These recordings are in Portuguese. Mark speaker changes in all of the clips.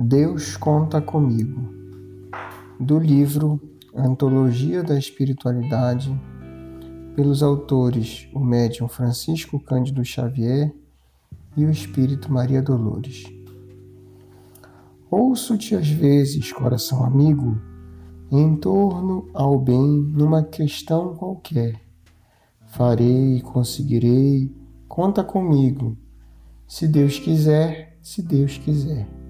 Speaker 1: Deus conta comigo. Do livro Antologia da Espiritualidade, pelos autores o médium Francisco Cândido Xavier e o espírito Maria Dolores. Ouço-te às vezes, coração amigo, em torno ao bem numa questão qualquer. Farei, conseguirei, conta comigo, se Deus quiser, se Deus quiser.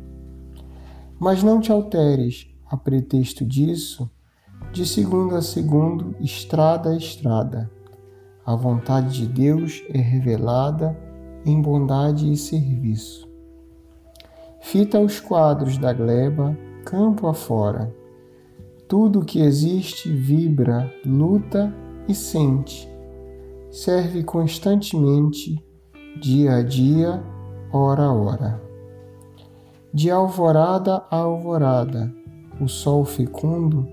Speaker 1: Mas não te alteres, a pretexto disso, de segundo a segundo, estrada a estrada. A vontade de Deus é revelada em bondade e serviço. Fita os quadros da gleba, campo afora. Tudo que existe vibra, luta e sente. Serve constantemente, dia a dia, hora a hora. De alvorada a alvorada, o sol fecundo,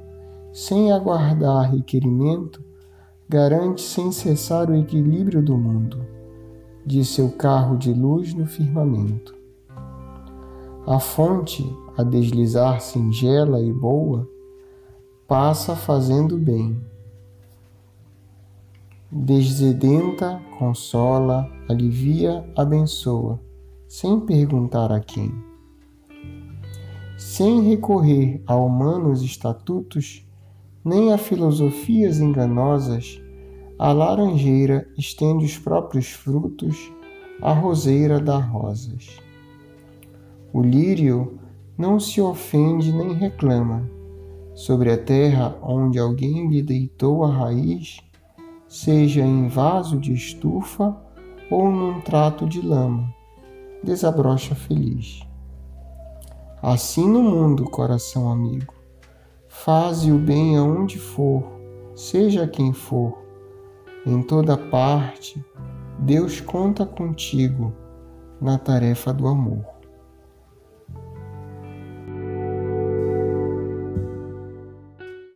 Speaker 1: sem aguardar requerimento, garante sem cessar o equilíbrio do mundo, de seu carro de luz no firmamento. A fonte, a deslizar singela e boa, passa fazendo bem. Desedenta, consola, alivia, abençoa, sem perguntar a quem sem recorrer a humanos estatutos, nem a filosofias enganosas, a laranjeira estende os próprios frutos, a roseira dá rosas. O lírio não se ofende nem reclama. Sobre a terra onde alguém lhe deitou a raiz, seja em vaso de estufa ou num trato de lama, desabrocha feliz. Assim no mundo, coração amigo. Faze o bem aonde for, seja quem for. Em toda parte, Deus conta contigo na tarefa do amor.